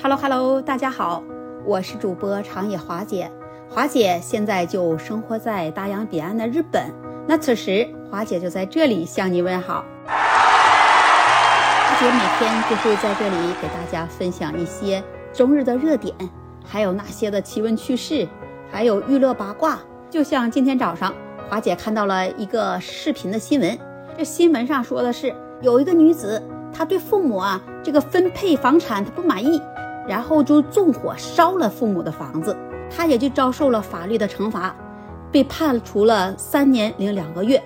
Hello Hello，大家好，我是主播长野华姐。华姐现在就生活在大洋彼岸的日本，那此时华姐就在这里向你问好。华姐每天就会在这里给大家分享一些中日的热点，还有那些的奇闻趣事，还有娱乐八卦。就像今天早上，华姐看到了一个视频的新闻，这新闻上说的是有一个女子，她对父母啊这个分配房产她不满意。然后就纵火烧了父母的房子，他也就遭受了法律的惩罚，被判处了三年零两个月。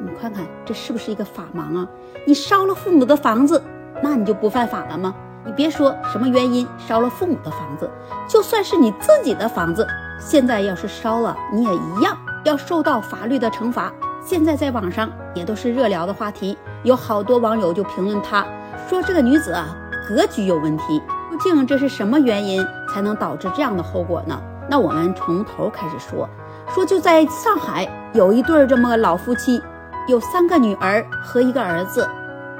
你看看这是不是一个法盲啊？你烧了父母的房子，那你就不犯法了吗？你别说什么原因烧了父母的房子，就算是你自己的房子，现在要是烧了，你也一样要受到法律的惩罚。现在在网上也都是热聊的话题，有好多网友就评论他说这个女子啊。格局有问题，究竟这是什么原因才能导致这样的后果呢？那我们从头开始说，说就在上海有一对这么个老夫妻，有三个女儿和一个儿子，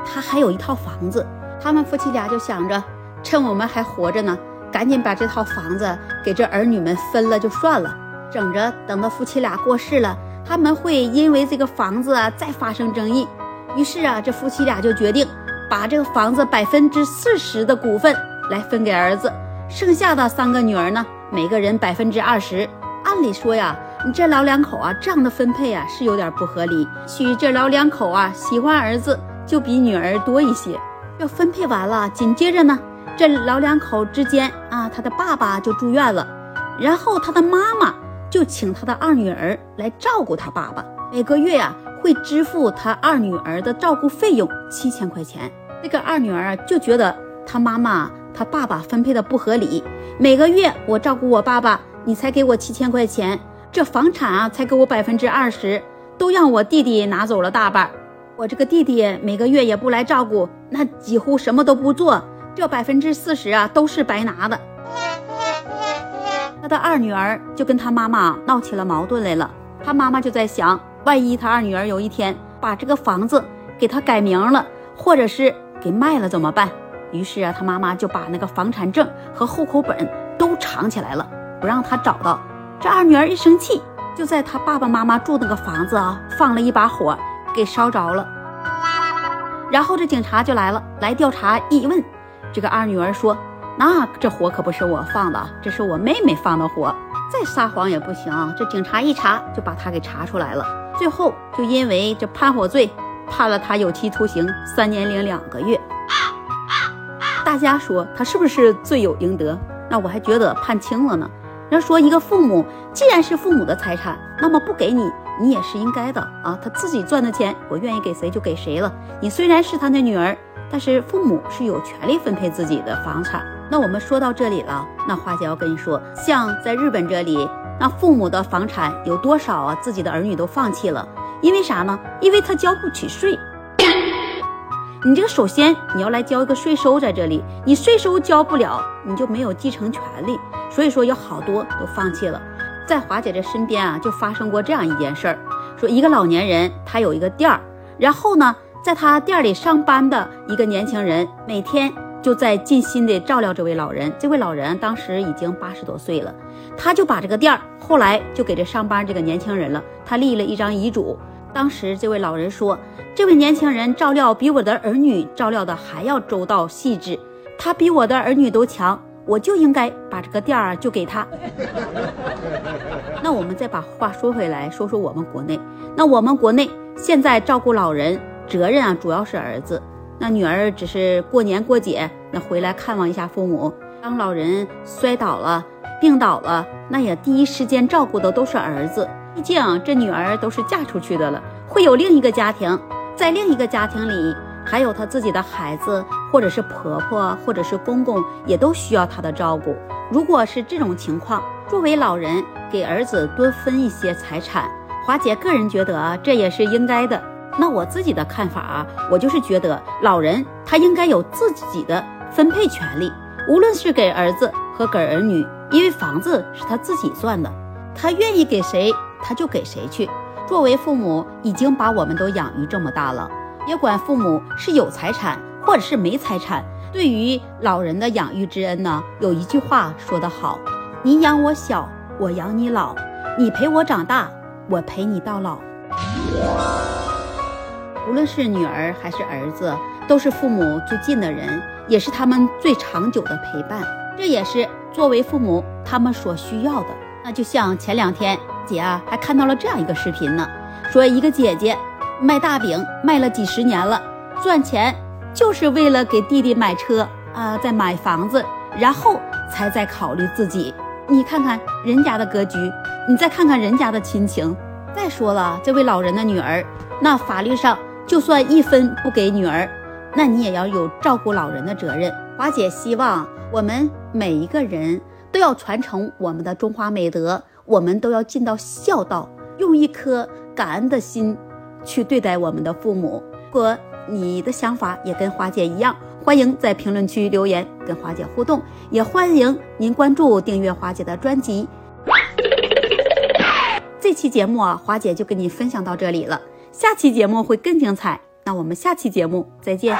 他还有一套房子，他们夫妻俩就想着，趁我们还活着呢，赶紧把这套房子给这儿女们分了就算了，整着等到夫妻俩过世了，他们会因为这个房子啊再发生争议，于是啊，这夫妻俩就决定。把这个房子百分之四十的股份来分给儿子，剩下的三个女儿呢，每个人百分之二十。按理说呀，你这老两口啊，这样的分配啊是有点不合理。许这老两口啊，喜欢儿子就比女儿多一些。要分配完了，紧接着呢，这老两口之间啊，他的爸爸就住院了，然后他的妈妈就请他的二女儿来照顾他爸爸，每个月呀会支付他二女儿的照顾费用七千块钱。这个二女儿啊就觉得她妈妈、她爸爸分配的不合理。每个月我照顾我爸爸，你才给我七千块钱，这房产啊才给我百分之二十，都让我弟弟拿走了大半。我这个弟弟每个月也不来照顾，那几乎什么都不做，这百分之四十啊都是白拿的。他的二女儿就跟他妈妈闹起了矛盾来了。他妈妈就在想，万一他二女儿有一天把这个房子给他改名了，或者是。给卖了怎么办？于是啊，他妈妈就把那个房产证和户口本都藏起来了，不让他找到。这二女儿一生气，就在他爸爸妈妈住那个房子啊，放了一把火，给烧着了。然后这警察就来了，来调查一问，这个二女儿说：“那这火可不是我放的，这是我妹妹放的火。”再撒谎也不行。这警察一查，就把他给查出来了。最后就因为这叛火罪。判了他有期徒刑三年零两个月。大家说他是不是罪有应得？那我还觉得判轻了呢。要说一个父母既然是父母的财产，那么不给你，你也是应该的啊。他自己赚的钱，我愿意给谁就给谁了。你虽然是他的女儿，但是父母是有权利分配自己的房产。那我们说到这里了，那花姐要跟你说，像在日本这里，那父母的房产有多少啊？自己的儿女都放弃了。因为啥呢？因为他交不起税。你这个首先你要来交一个税收在这里，你税收交不了，你就没有继承权利。所以说有好多都放弃了。在华姐这身边啊，就发生过这样一件事儿：说一个老年人他有一个店儿，然后呢，在他店里上班的一个年轻人，每天就在尽心的照料这位老人。这位老人当时已经八十多岁了，他就把这个店儿后来就给这上班这个年轻人了。他立了一张遗嘱。当时这位老人说：“这位年轻人照料比我的儿女照料的还要周到细致，他比我的儿女都强，我就应该把这个店儿就给他。”那我们再把话说回来，说说我们国内。那我们国内现在照顾老人责任啊，主要是儿子，那女儿只是过年过节那回来看望一下父母。当老人摔倒了、病倒了，那也第一时间照顾的都是儿子。毕竟这女儿都是嫁出去的了，会有另一个家庭，在另一个家庭里还有她自己的孩子，或者是婆婆，或者是公公，也都需要她的照顾。如果是这种情况，作为老人给儿子多分一些财产，华姐个人觉得这也是应该的。那我自己的看法啊，我就是觉得老人他应该有自己的分配权利，无论是给儿子和给儿女，因为房子是他自己赚的，他愿意给谁。他就给谁去？作为父母，已经把我们都养育这么大了，别管父母是有财产或者是没财产，对于老人的养育之恩呢，有一句话说得好：“你养我小，我养你老；你陪我长大，我陪你到老。”无论是女儿还是儿子，都是父母最近的人，也是他们最长久的陪伴。这也是作为父母他们所需要的。那就像前两天姐啊，还看到了这样一个视频呢，说一个姐姐卖大饼卖了几十年了，赚钱就是为了给弟弟买车啊，再买房子，然后才在考虑自己。你看看人家的格局，你再看看人家的亲情。再说了，这位老人的女儿，那法律上。就算一分不给女儿，那你也要有照顾老人的责任。华姐希望我们每一个人都要传承我们的中华美德，我们都要尽到孝道，用一颗感恩的心去对待我们的父母。如果你的想法也跟华姐一样，欢迎在评论区留言跟华姐互动，也欢迎您关注订阅华姐的专辑。这期节目啊，华姐就跟你分享到这里了。下期节目会更精彩，那我们下期节目再见。